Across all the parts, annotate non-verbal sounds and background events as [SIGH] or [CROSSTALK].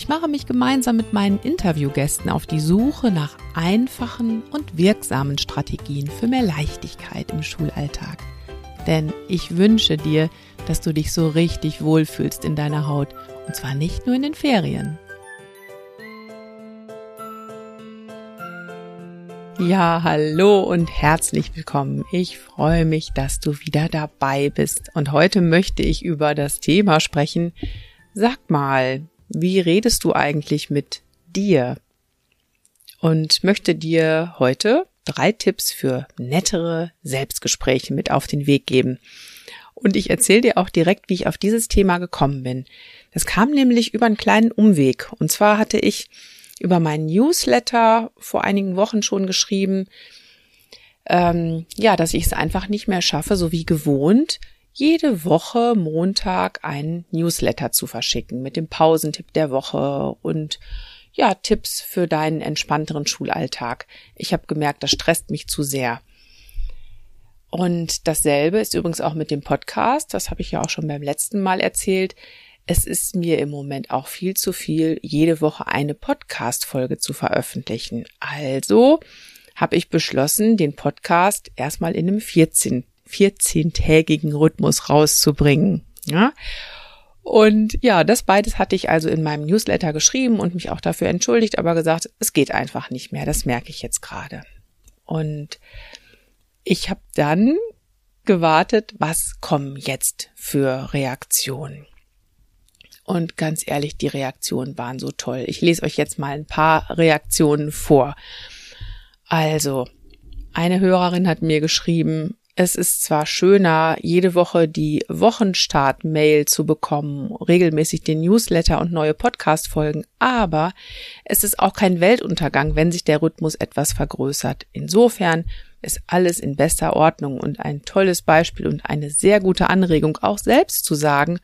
ich mache mich gemeinsam mit meinen Interviewgästen auf die Suche nach einfachen und wirksamen Strategien für mehr Leichtigkeit im Schulalltag. Denn ich wünsche dir, dass du dich so richtig wohlfühlst in deiner Haut und zwar nicht nur in den Ferien. Ja, hallo und herzlich willkommen. Ich freue mich, dass du wieder dabei bist. Und heute möchte ich über das Thema sprechen. Sag mal, wie redest du eigentlich mit dir? Und möchte dir heute drei Tipps für nettere Selbstgespräche mit auf den Weg geben. Und ich erzähle dir auch direkt, wie ich auf dieses Thema gekommen bin. Das kam nämlich über einen kleinen Umweg. Und zwar hatte ich über meinen Newsletter vor einigen Wochen schon geschrieben, ähm, ja, dass ich es einfach nicht mehr schaffe, so wie gewohnt, jede Woche Montag einen Newsletter zu verschicken mit dem Pausentipp der Woche und ja, Tipps für deinen entspannteren Schulalltag. Ich habe gemerkt, das stresst mich zu sehr. Und dasselbe ist übrigens auch mit dem Podcast, das habe ich ja auch schon beim letzten Mal erzählt es ist mir im Moment auch viel zu viel, jede Woche eine Podcast-Folge zu veröffentlichen. Also habe ich beschlossen, den Podcast erstmal in einem 14, 14-tägigen Rhythmus rauszubringen. Ja? Und ja, das beides hatte ich also in meinem Newsletter geschrieben und mich auch dafür entschuldigt, aber gesagt, es geht einfach nicht mehr. Das merke ich jetzt gerade. Und ich habe dann gewartet, was kommen jetzt für Reaktionen. Und ganz ehrlich, die Reaktionen waren so toll. Ich lese euch jetzt mal ein paar Reaktionen vor. Also, eine Hörerin hat mir geschrieben, es ist zwar schöner, jede Woche die Wochenstart-Mail zu bekommen, regelmäßig den Newsletter und neue Podcast-Folgen, aber es ist auch kein Weltuntergang, wenn sich der Rhythmus etwas vergrößert. Insofern ist alles in bester Ordnung und ein tolles Beispiel und eine sehr gute Anregung, auch selbst zu sagen,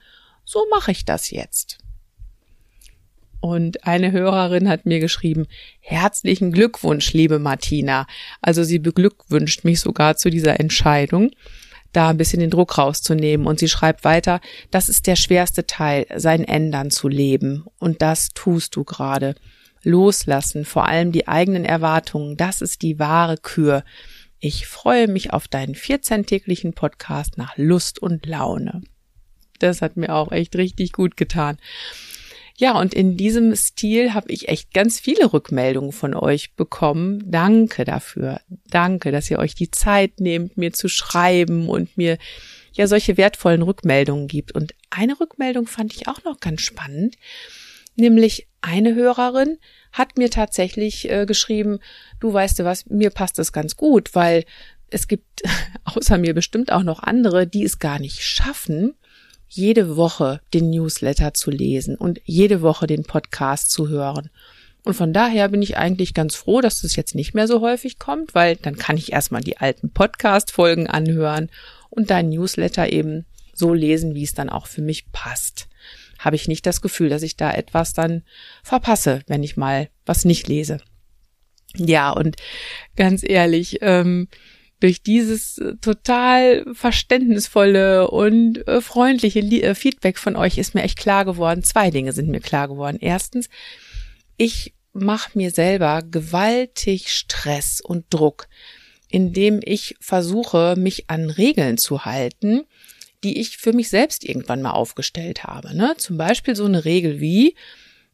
so mache ich das jetzt. Und eine Hörerin hat mir geschrieben, herzlichen Glückwunsch, liebe Martina. Also sie beglückwünscht mich sogar zu dieser Entscheidung, da ein bisschen den Druck rauszunehmen. Und sie schreibt weiter, das ist der schwerste Teil, sein Ändern zu leben. Und das tust du gerade. Loslassen, vor allem die eigenen Erwartungen, das ist die wahre Kür. Ich freue mich auf deinen 14-täglichen Podcast nach Lust und Laune. Das hat mir auch echt richtig gut getan. Ja, und in diesem Stil habe ich echt ganz viele Rückmeldungen von euch bekommen. Danke dafür. Danke, dass ihr euch die Zeit nehmt, mir zu schreiben und mir ja solche wertvollen Rückmeldungen gibt. Und eine Rückmeldung fand ich auch noch ganz spannend, nämlich eine Hörerin hat mir tatsächlich äh, geschrieben, du weißt du was, mir passt das ganz gut, weil es gibt [LAUGHS] außer mir bestimmt auch noch andere, die es gar nicht schaffen, jede Woche den Newsletter zu lesen und jede Woche den Podcast zu hören. Und von daher bin ich eigentlich ganz froh, dass das jetzt nicht mehr so häufig kommt, weil dann kann ich erstmal die alten Podcast-Folgen anhören und dein Newsletter eben so lesen, wie es dann auch für mich passt. Habe ich nicht das Gefühl, dass ich da etwas dann verpasse, wenn ich mal was nicht lese. Ja, und ganz ehrlich, ähm, durch dieses äh, total verständnisvolle und äh, freundliche äh, Feedback von euch ist mir echt klar geworden. Zwei Dinge sind mir klar geworden. Erstens, ich mache mir selber gewaltig Stress und Druck, indem ich versuche, mich an Regeln zu halten, die ich für mich selbst irgendwann mal aufgestellt habe. Ne? Zum Beispiel so eine Regel wie,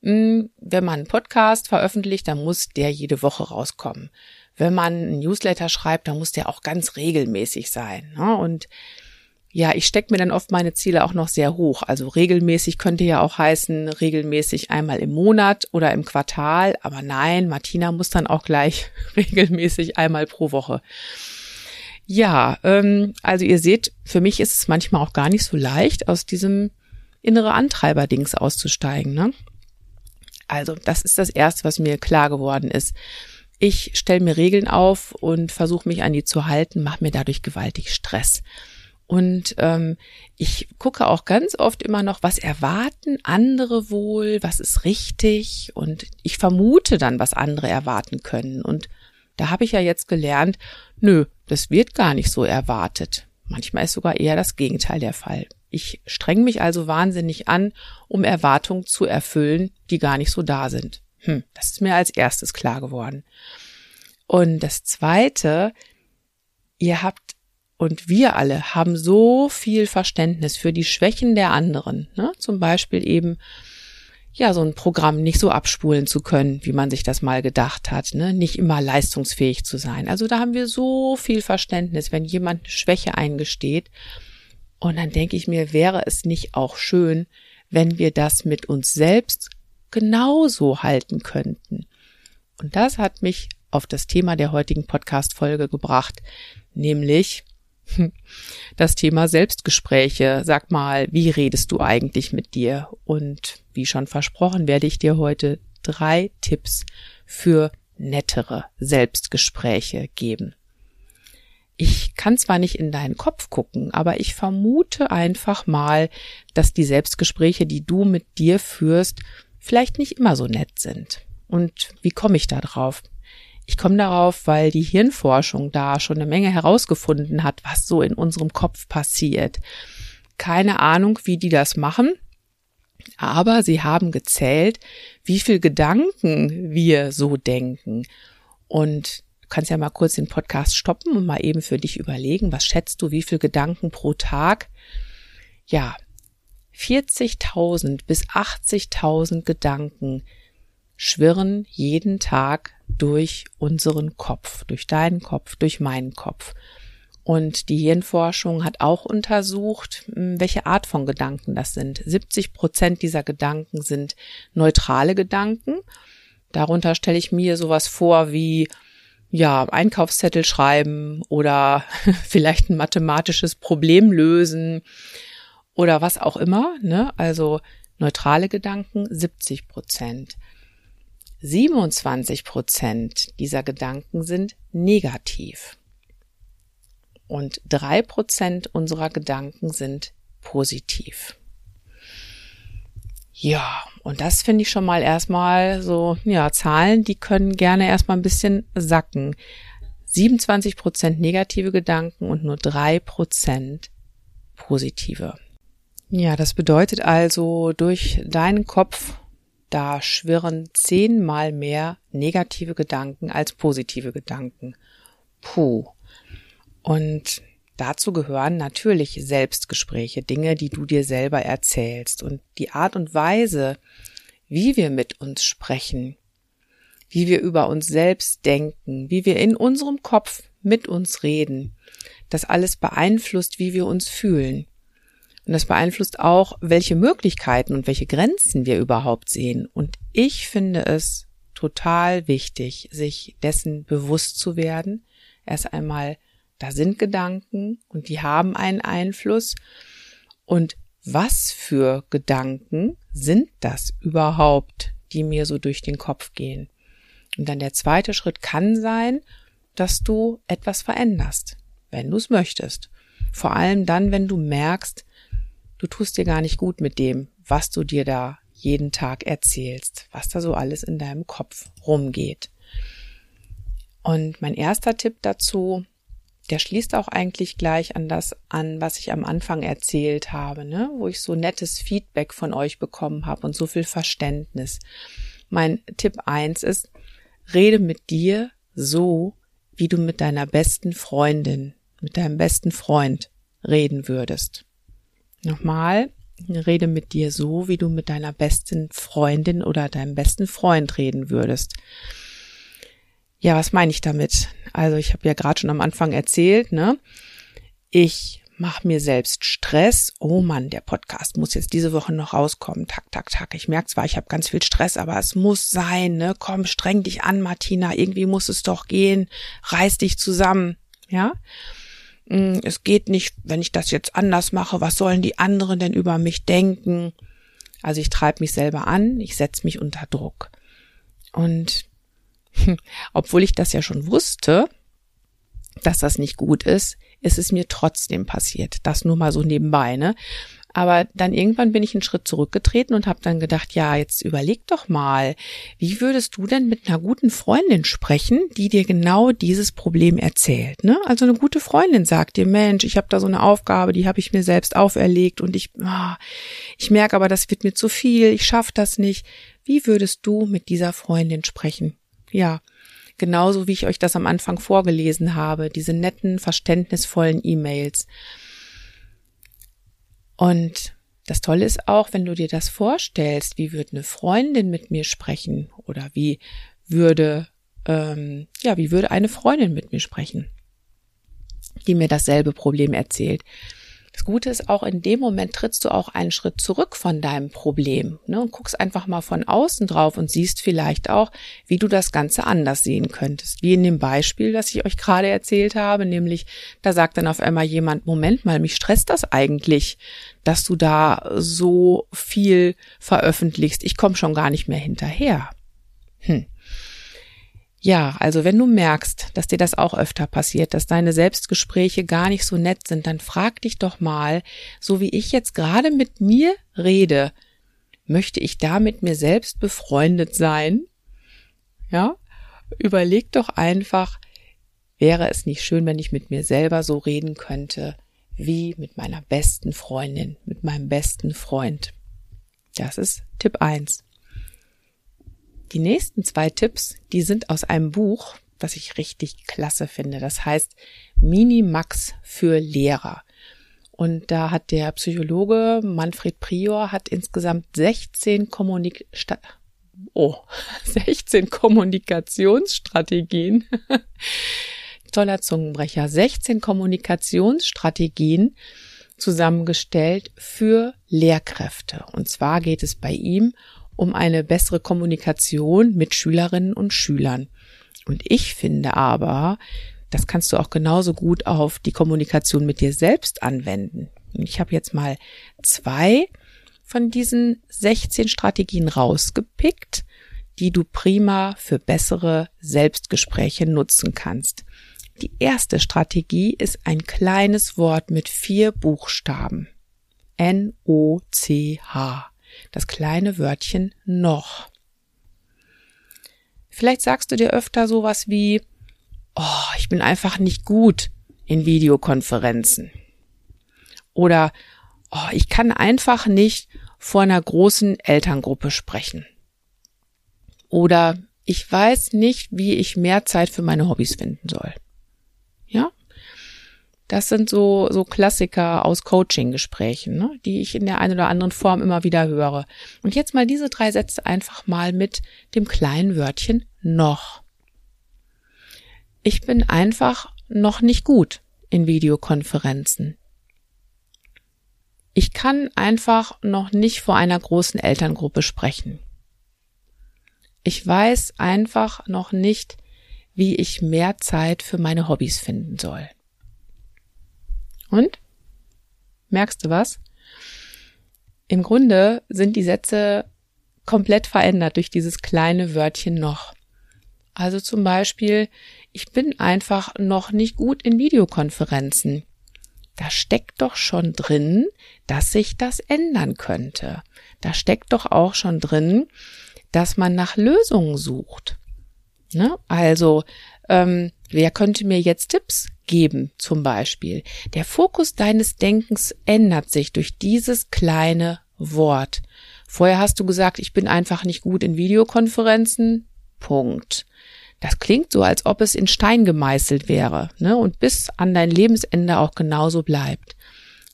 hm, wenn man einen Podcast veröffentlicht, dann muss der jede Woche rauskommen wenn man ein Newsletter schreibt, dann muss der auch ganz regelmäßig sein. Ne? Und ja, ich stecke mir dann oft meine Ziele auch noch sehr hoch. Also regelmäßig könnte ja auch heißen, regelmäßig einmal im Monat oder im Quartal. Aber nein, Martina muss dann auch gleich [LAUGHS] regelmäßig einmal pro Woche. Ja, ähm, also ihr seht, für mich ist es manchmal auch gar nicht so leicht, aus diesem innere Antreiberdings auszusteigen. Ne? Also das ist das Erste, was mir klar geworden ist Ich stelle mir Regeln auf und versuche mich an die zu halten, mache mir dadurch gewaltig Stress. Und ähm, ich gucke auch ganz oft immer noch, was erwarten andere wohl, was ist richtig. Und ich vermute dann, was andere erwarten können. Und da habe ich ja jetzt gelernt, nö, das wird gar nicht so erwartet. Manchmal ist sogar eher das Gegenteil der Fall. Ich streng mich also wahnsinnig an, um Erwartungen zu erfüllen, die gar nicht so da sind. Hm, das ist mir als erstes klar geworden. Und das zweite, ihr habt und wir alle haben so viel Verständnis für die Schwächen der anderen. Ne? Zum Beispiel eben, ja, so ein Programm nicht so abspulen zu können, wie man sich das mal gedacht hat, ne? nicht immer leistungsfähig zu sein. Also da haben wir so viel Verständnis, wenn jemand Schwäche eingesteht. Und dann denke ich mir, wäre es nicht auch schön, wenn wir das mit uns selbst genauso halten könnten. Und das hat mich auf das Thema der heutigen Podcast-Folge gebracht, nämlich [LAUGHS] das Thema Selbstgespräche. Sag mal, wie redest du eigentlich mit dir? Und wie schon versprochen, werde ich dir heute drei Tipps für nettere Selbstgespräche geben. Ich kann zwar nicht in deinen Kopf gucken, aber ich vermute einfach mal, dass die Selbstgespräche, die du mit dir führst, vielleicht nicht immer so nett sind. Und wie komme ich da drauf? Ich komme darauf, weil die Hirnforschung da schon eine Menge herausgefunden hat, was so in unserem Kopf passiert. Keine Ahnung, wie die das machen, aber sie haben gezählt, wie viel Gedanken wir so denken. Und du kannst ja mal kurz den Podcast stoppen und mal eben für dich überlegen, was schätzt du, wie viel Gedanken pro Tag? Ja, 40.000 bis 80.000 Gedanken schwirren jeden Tag durch unseren Kopf, durch deinen Kopf, durch meinen Kopf. Und die Hirnforschung hat auch untersucht, hm, welche Art von Gedanken das sind. 70 Prozent dieser Gedanken sind neutrale Gedanken. Darunter stelle ich mir sowas vor wie, ja, Einkaufszettel schreiben oder [LAUGHS] vielleicht ein mathematisches Problem lösen oder was auch immer, ne? Also neutrale Gedanken 70 Prozent. 27 Prozent dieser Gedanken sind negativ. Und drei Prozent unserer Gedanken sind positiv. Ja, und das finde ich schon mal erstmal so, ja, Zahlen, die können gerne erstmal ein bisschen sacken. 27 Prozent negative Gedanken und nur drei Prozent positive. Ja, das bedeutet also, durch deinen Kopf da schwirren zehnmal mehr negative Gedanken als positive Gedanken. Puh. Und dazu gehören natürlich Selbstgespräche, Dinge, die du dir selber erzählst. Und die Art und Weise, wie wir mit uns sprechen, wie wir über uns selbst denken, wie wir in unserem Kopf mit uns reden, das alles beeinflusst, wie wir uns fühlen. Und das beeinflusst auch, welche Möglichkeiten und welche Grenzen wir überhaupt sehen. Und ich finde es total wichtig, sich dessen bewusst zu werden. Erst einmal, da sind Gedanken und die haben einen Einfluss. Und was für Gedanken sind das überhaupt, die mir so durch den Kopf gehen? Und dann der zweite Schritt kann sein, dass du etwas veränderst, wenn du es möchtest. Vor allem dann, wenn du merkst, du tust dir gar nicht gut mit dem, was du dir da jeden Tag erzählst, was da so alles in deinem Kopf rumgeht. Und mein erster Tipp dazu, der schließt auch eigentlich gleich an das an, was ich am Anfang erzählt habe, ne? wo ich so nettes Feedback von euch bekommen habe und so viel Verständnis. Mein Tipp eins ist, rede mit dir so, wie du mit deiner besten Freundin, mit deinem besten Freund reden würdest. Nochmal, rede mit dir so, wie du mit deiner besten Freundin oder deinem besten Freund reden würdest. Ja, was meine ich damit? Also ich habe ja gerade schon am Anfang erzählt, ne? Ich mache mir selbst Stress. Oh Mann, der Podcast muss jetzt diese Woche noch rauskommen. Tak, tak, tak. Ich merke zwar, ich habe ganz viel Stress, aber es muss sein, ne? Komm, streng dich an, Martina. Irgendwie muss es doch gehen. Reiß dich zusammen, ja? Hm, es geht nicht, wenn ich das jetzt anders mache, was sollen die anderen denn über mich denken? Also ich treibe mich selber an, ich setze mich unter Druck. Und [LAUGHS] obwohl ich das ja schon wusste, dass das nicht gut ist, ist es mir trotzdem passiert. Das nur mal so nebenbei, ne? Aber dann irgendwann bin ich einen Schritt zurückgetreten und habe dann gedacht, ja, jetzt überleg doch mal, wie würdest du denn mit einer guten Freundin sprechen, die dir genau dieses Problem erzählt? Ne? Also eine gute Freundin sagt dir, Mensch, ich habe da so eine Aufgabe, die habe ich mir selbst auferlegt und ich, oh, ich merke aber, das wird mir zu viel, ich schaffe das nicht. Wie würdest du mit dieser Freundin sprechen? Ja, genauso wie ich euch das am Anfang vorgelesen habe, diese netten, verständnisvollen E-Mails. Und das Tolle ist auch, wenn du dir das vorstellst, wie würde eine Freundin mit mir sprechen oder wie würde, ähm, ja, wie würde eine Freundin mit mir sprechen, die mir dasselbe Problem erzählt. Das Gute ist auch, in dem Moment trittst du auch einen Schritt zurück von deinem Problem ne, und guckst einfach mal von außen drauf und siehst vielleicht auch, wie du das Ganze anders sehen könntest. Wie in dem Beispiel, das ich euch gerade erzählt habe, nämlich da sagt dann auf einmal jemand, Moment mal, mich stresst das eigentlich, dass du da so viel veröffentlichst. Ich komme schon gar nicht mehr hinterher. Hm. Ja, also wenn du merkst, dass dir das auch öfter passiert, dass deine Selbstgespräche gar nicht so nett sind, dann frag dich doch mal, so wie ich jetzt gerade mit mir rede, möchte ich da mit mir selbst befreundet sein? Ja? Überleg doch einfach, wäre es nicht schön, wenn ich mit mir selber so reden könnte, wie mit meiner besten Freundin, mit meinem besten Freund. Das ist Tipp eins. Die nächsten zwei Tipps, die sind aus einem Buch, was ich richtig klasse finde. Das heißt Minimax für Lehrer. Und da hat der Psychologe Manfred Prior hat insgesamt 16 Kommunik oh, [LAUGHS] 16 Kommunikationsstrategien. [LAUGHS] Toller Zungenbrecher. 16 Kommunikationsstrategien zusammengestellt für Lehrkräfte. Und zwar geht es bei ihm um eine bessere Kommunikation mit Schülerinnen und Schülern. Und ich finde aber, das kannst du auch genauso gut auf die Kommunikation mit dir selbst anwenden. Ich habe jetzt mal zwei von diesen 16 Strategien rausgepickt, die du prima für bessere Selbstgespräche nutzen kannst. Die erste Strategie ist ein kleines Wort mit vier Buchstaben. N-O-C-H das kleine Wörtchen noch. Vielleicht sagst du dir öfter sowas wie, oh, ich bin einfach nicht gut in Videokonferenzen. Oder, oh, ich kann einfach nicht vor einer großen Elterngruppe sprechen. Oder ich weiß nicht, wie ich mehr Zeit für meine Hobbys finden soll. Ja? Das sind so, so Klassiker aus Coaching-Gesprächen, ne, die ich in der einen oder anderen Form immer wieder höre. Und jetzt mal diese drei Sätze einfach mal mit dem kleinen Wörtchen noch. Ich bin einfach noch nicht gut in Videokonferenzen. Ich kann einfach noch nicht vor einer großen Elterngruppe sprechen. Ich weiß einfach noch nicht, wie ich mehr Zeit für meine Hobbys finden soll. Und? Merkst du was? Im Grunde sind die Sätze komplett verändert durch dieses kleine Wörtchen noch. Also zum Beispiel, ich bin einfach noch nicht gut in Videokonferenzen. Da steckt doch schon drin, dass sich das ändern könnte. Da steckt doch auch schon drin, dass man nach Lösungen sucht. Ne? Also, ähm, wer könnte mir jetzt Tipps geben, zum Beispiel. Der Fokus deines Denkens ändert sich durch dieses kleine Wort. Vorher hast du gesagt, ich bin einfach nicht gut in Videokonferenzen. Punkt. Das klingt so, als ob es in Stein gemeißelt wäre, ne, und bis an dein Lebensende auch genauso bleibt.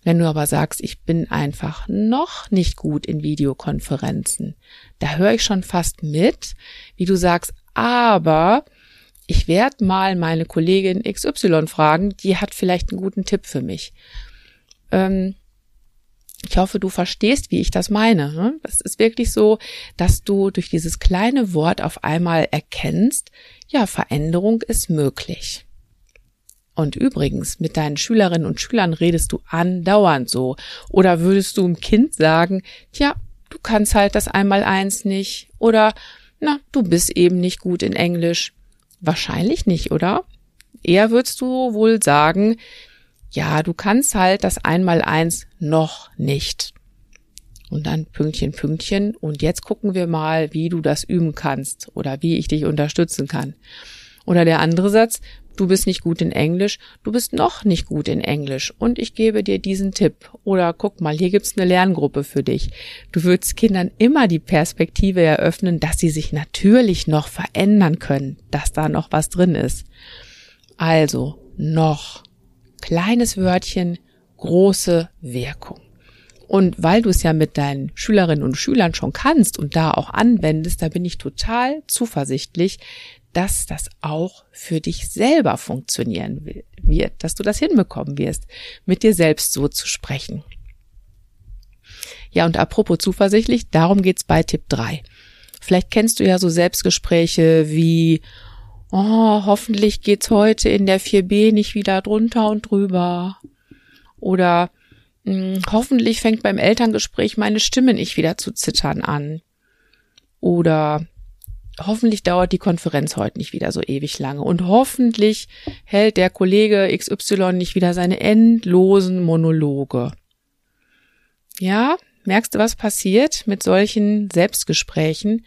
Wenn du aber sagst, ich bin einfach noch nicht gut in Videokonferenzen, da höre ich schon fast mit, wie du sagst, aber ich werde mal meine Kollegin XY fragen, die hat vielleicht einen guten Tipp für mich. Ähm, ich hoffe, du verstehst, wie ich das meine. Ne? Es ist wirklich so, dass du durch dieses kleine Wort auf einmal erkennst, ja, Veränderung ist möglich. Und übrigens, mit deinen Schülerinnen und Schülern redest du andauernd so. Oder würdest du einem Kind sagen, tja, du kannst halt das einmal eins nicht. Oder na, du bist eben nicht gut in Englisch. Wahrscheinlich nicht, oder? Eher würdest du wohl sagen, ja, du kannst halt das Einmaleins noch nicht. Und dann Pünktchen, Pünktchen. Und jetzt gucken wir mal, wie du das üben kannst oder wie ich dich unterstützen kann. Oder der andere Satz, du bist nicht gut in Englisch, du bist noch nicht gut in Englisch und ich gebe dir diesen Tipp. Oder guck mal, hier gibt's eine Lerngruppe für dich. Du würdest Kindern immer die Perspektive eröffnen, dass sie sich natürlich noch verändern können, dass da noch was drin ist. Also, noch. Kleines Wörtchen, große Wirkung. Und weil du es ja mit deinen Schülerinnen und Schülern schon kannst und da auch anwendest, da bin ich total zuversichtlich, dass das auch für dich selber funktionieren wird, dass du das hinbekommen wirst, mit dir selbst so zu sprechen. Ja, und apropos zuversichtlich, darum geht's bei Tipp 3. Vielleicht kennst du ja so Selbstgespräche wie, oh, hoffentlich geht's heute in der 4b nicht wieder drunter und drüber. Oder hm, hoffentlich fängt beim Elterngespräch meine Stimme nicht wieder zu zittern an. Oder hoffentlich dauert die Konferenz heute nicht wieder so ewig lange. Und hoffentlich hält der Kollege XY nicht wieder seine endlosen Monologe. Ja, merkst du, was passiert mit solchen Selbstgesprächen?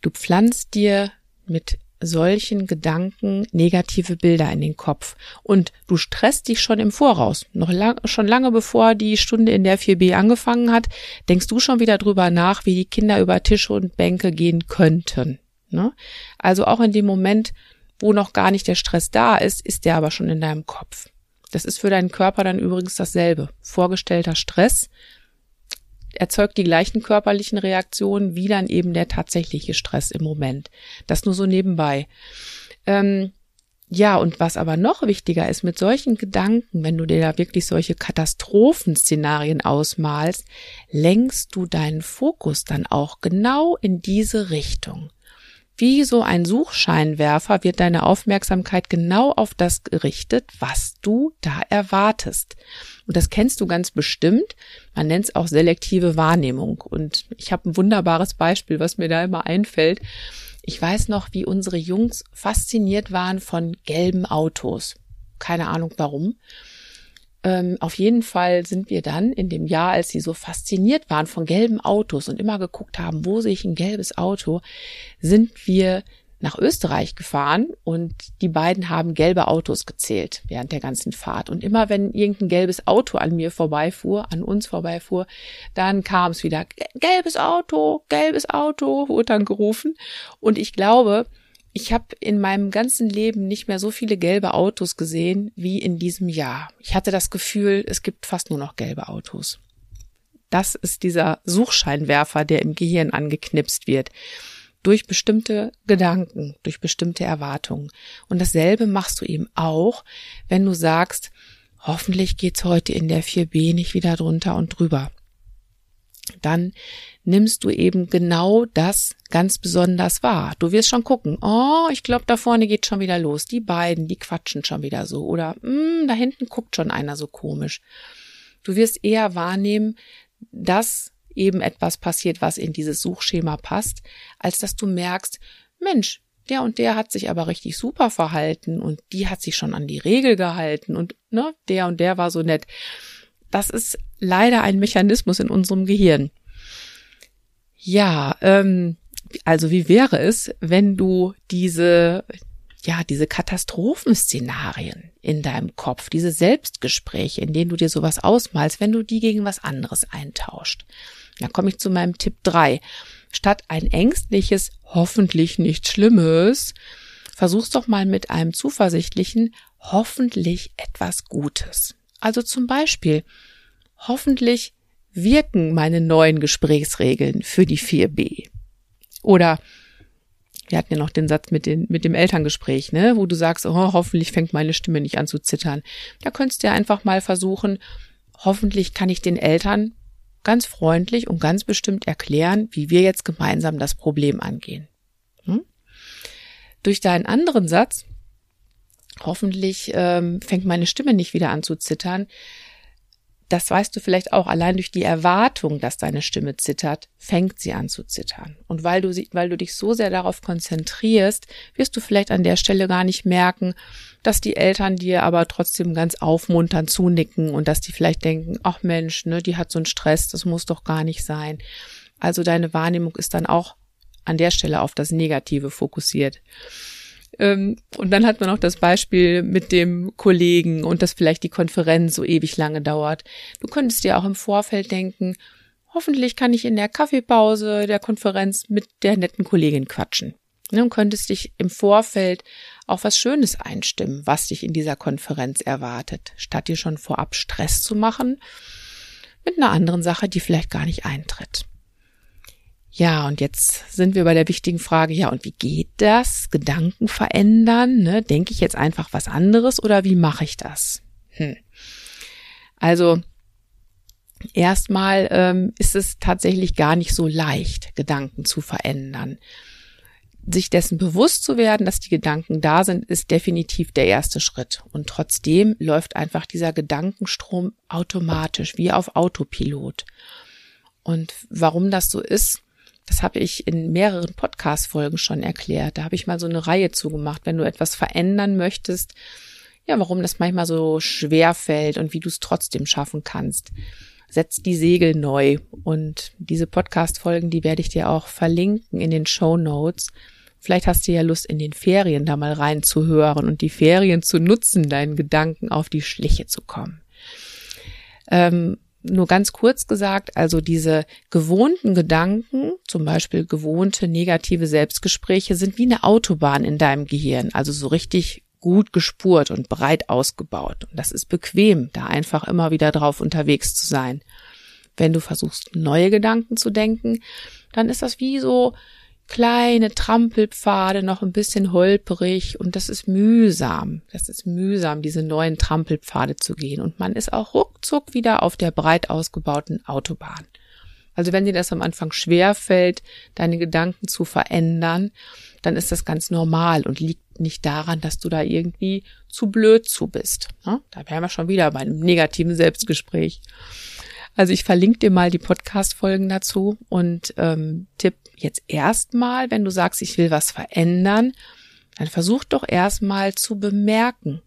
Du pflanzt dir mit solchen Gedanken negative Bilder in den Kopf und du stresst dich schon im Voraus. Noch lang, schon lange bevor die Stunde in der 4b angefangen hat, denkst du schon wieder drüber nach, wie die Kinder über Tische und Bänke gehen könnten. Ne? Also auch in dem Moment, wo noch gar nicht der Stress da ist, ist der aber schon in deinem Kopf. Das ist für deinen Körper dann übrigens dasselbe. Vorgestellter Stress erzeugt die gleichen körperlichen Reaktionen wie dann eben der tatsächliche Stress im Moment. Das nur so nebenbei. Ähm, ja, und was aber noch wichtiger ist, mit solchen Gedanken, wenn du dir da wirklich solche Katastrophenszenarien ausmalst, lenkst du deinen Fokus dann auch genau in diese Richtung. Wie so ein Suchscheinwerfer wird deine Aufmerksamkeit genau auf das gerichtet, was du da erwartest. Und das kennst du ganz bestimmt. Man nennt es auch selektive Wahrnehmung. Und ich habe ein wunderbares Beispiel, was mir da immer einfällt. Ich weiß noch, wie unsere Jungs fasziniert waren von gelben Autos. Keine Ahnung warum. Ähm, auf jeden Fall sind wir dann in dem Jahr, als sie so fasziniert waren von gelben Autos und immer geguckt haben, wo sehe ich ein gelbes Auto, sind wir nach Österreich gefahren und die beiden haben gelbe Autos gezählt während der ganzen Fahrt. Und immer wenn irgendein gelbes Auto an mir vorbeifuhr, an uns vorbeifuhr, dann kam es wieder, gelbes Auto, gelbes Auto, wurde dann gerufen. Und ich glaube, ich habe in meinem ganzen Leben nicht mehr so viele gelbe Autos gesehen wie in diesem Jahr. Ich hatte das Gefühl, es gibt fast nur noch gelbe Autos. Das ist dieser Suchscheinwerfer, der im Gehirn angeknipst wird. Durch bestimmte Gedanken, durch bestimmte Erwartungen. Und dasselbe machst du eben auch, wenn du sagst, hoffentlich geht's heute in der 4b nicht wieder drunter und drüber dann nimmst du eben genau das ganz besonders wahr. Du wirst schon gucken, oh, ich glaube, da vorne geht schon wieder los. Die beiden, die quatschen schon wieder so. Oder mm, da hinten guckt schon einer so komisch. Du wirst eher wahrnehmen, dass eben etwas passiert, was in dieses Suchschema passt, als dass du merkst, Mensch, der und der hat sich aber richtig super verhalten und die hat sich schon an die Regel gehalten und ne, der und der war so nett. Das ist leider ein Mechanismus in unserem Gehirn. Ja, ähm, also wie wäre es, wenn du diese, ja, diese Katastrophenszenarien in deinem Kopf, diese Selbstgespräche, in denen du dir sowas ausmalst, wenn du die gegen was anderes eintauscht? Da komme ich zu meinem Tipp drei. Statt ein ängstliches, hoffentlich nichts Schlimmes, versuch's doch mal mit einem zuversichtlichen, hoffentlich etwas Gutes. Also zum Beispiel, hoffentlich wirken meine neuen Gesprächsregeln für die 4b. Oder wir hatten ja noch den Satz mit, den, mit dem Elterngespräch, ne, wo du sagst, oh, hoffentlich fängt meine Stimme nicht an zu zittern. Da könntest du ja einfach mal versuchen, hoffentlich kann ich den Eltern ganz freundlich und ganz bestimmt erklären, wie wir jetzt gemeinsam das Problem angehen. Hm? Durch deinen anderen Satz, hoffentlich ähm, fängt meine Stimme nicht wieder an zu zittern, das weißt du vielleicht auch, allein durch die Erwartung, dass deine Stimme zittert, fängt sie an zu zittern. Und weil du, sie, weil du dich so sehr darauf konzentrierst, wirst du vielleicht an der Stelle gar nicht merken, dass die Eltern dir aber trotzdem ganz aufmunternd zunicken und dass die vielleicht denken, ach Mensch, ne, die hat so einen Stress, das muss doch gar nicht sein. Also deine Wahrnehmung ist dann auch an der Stelle auf das Negative fokussiert. Ähm, und dann hat man auch das Beispiel mit dem Kollegen und dass vielleicht die Konferenz so ewig lange dauert. Du könntest dir auch im Vorfeld denken, hoffentlich kann ich in der Kaffeepause der Konferenz mit der netten Kollegin quatschen. Ne, und könntest dich im Vorfeld auch was Schönes einstimmen, was dich in dieser Konferenz erwartet, statt dir schon vorab Stress zu machen mit einer anderen Sache, die vielleicht gar nicht eintritt. Ja, und jetzt sind wir bei der wichtigen Frage, ja, und wie geht das? Gedanken verändern? Ne? Denke ich jetzt einfach was anderes oder wie mache ich das? Hm. Also erstmal ähm, ist es tatsächlich gar nicht so leicht, Gedanken zu verändern. Sich dessen bewusst zu werden, dass die Gedanken da sind, ist definitiv der erste Schritt. Und trotzdem läuft einfach dieser Gedankenstrom automatisch, wie auf Autopilot. Und warum das so ist, das habe ich in mehreren Podcast-Folgen schon erklärt. Da habe ich mal so eine Reihe zugemacht. Wenn du etwas verändern möchtest, ja, warum das manchmal so schwer fällt und wie du es trotzdem schaffen kannst. Setz die Segel neu. Und diese Podcast-Folgen, die werde ich dir auch verlinken in den Show Notes. Vielleicht hast du ja Lust, in den Ferien da mal reinzuhören und die Ferien zu nutzen, deinen Gedanken auf die Schliche zu kommen. Ähm, nur ganz kurz gesagt, also diese gewohnten Gedanken, zum Beispiel gewohnte negative Selbstgespräche, sind wie eine Autobahn in deinem Gehirn, also so richtig gut gespurt und breit ausgebaut. Und das ist bequem, da einfach immer wieder drauf unterwegs zu sein. Wenn du versuchst, neue Gedanken zu denken, dann ist das wie so kleine Trampelpfade, noch ein bisschen holperig und das ist mühsam. Das ist mühsam, diese neuen Trampelpfade zu gehen und man ist auch ruckzuck wieder auf der breit ausgebauten Autobahn. Also wenn dir das am Anfang schwer fällt, deine Gedanken zu verändern, dann ist das ganz normal und liegt nicht daran, dass du da irgendwie zu blöd zu bist. Da wären wir schon wieder bei einem negativen Selbstgespräch. Also ich verlinke dir mal die Podcast-Folgen dazu und ähm, tipp jetzt erstmal, wenn du sagst, ich will was verändern, dann versuch doch erstmal zu bemerken,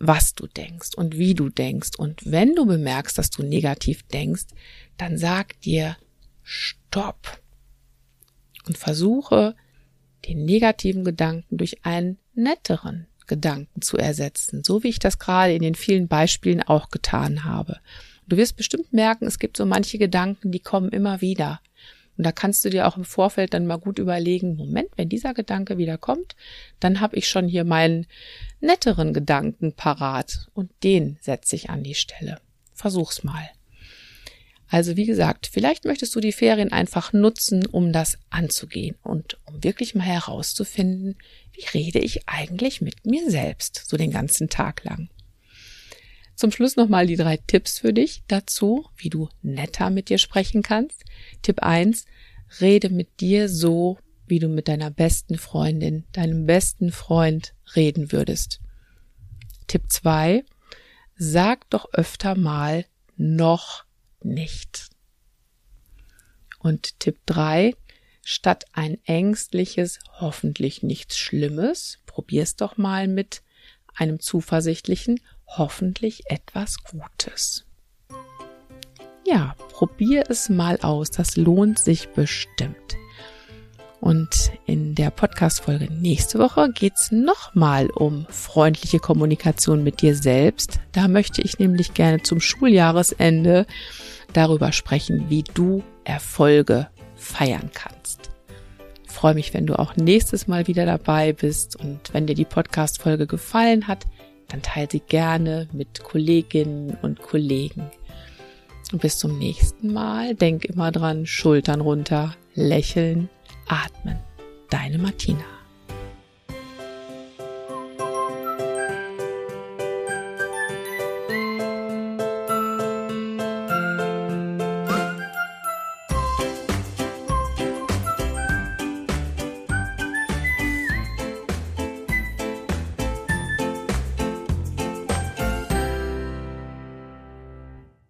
was du denkst und wie du denkst. Und wenn du bemerkst, dass du negativ denkst, dann sag dir Stopp und versuche den negativen Gedanken durch einen netteren Gedanken zu ersetzen, so wie ich das gerade in den vielen Beispielen auch getan habe. Du wirst bestimmt merken, es gibt so manche Gedanken, die kommen immer wieder. Und da kannst du dir auch im Vorfeld dann mal gut überlegen, Moment, wenn dieser Gedanke wieder kommt, dann habe ich schon hier meinen netteren Gedanken parat und den setze ich an die Stelle. Versuch's mal. Also wie gesagt, vielleicht möchtest du die Ferien einfach nutzen, um das anzugehen und um wirklich mal herauszufinden, wie rede ich eigentlich mit mir selbst so den ganzen Tag lang. Zum Schluss nochmal die drei Tipps für dich dazu, wie du netter mit dir sprechen kannst. Tipp eins: Rede mit dir so, wie du mit deiner besten Freundin, deinem besten Freund reden würdest. Tipp zwei: Sag doch öfter mal noch nicht. Und Tipp drei: Statt ein ängstliches, hoffentlich nichts Schlimmes, probier's doch mal mit einem zuversichtlichen, hoffentlich etwas Gutes. Ja, probier es mal aus, das lohnt sich bestimmt. Und in der Podcast-Folge nächste Woche geht's nochmal um freundliche Kommunikation mit dir selbst. Da möchte ich nämlich gerne zum Schuljahresende darüber sprechen, wie du Erfolge feiern kannst. Ich freue mich, wenn du auch nächstes Mal wieder dabei bist und wenn dir die Podcast-Folge gefallen hat, dann teile sie gerne mit Kolleginnen und Kollegen. Und bis zum nächsten Mal. Denk immer dran, Schultern runter, lächeln, atmen. Deine Martina.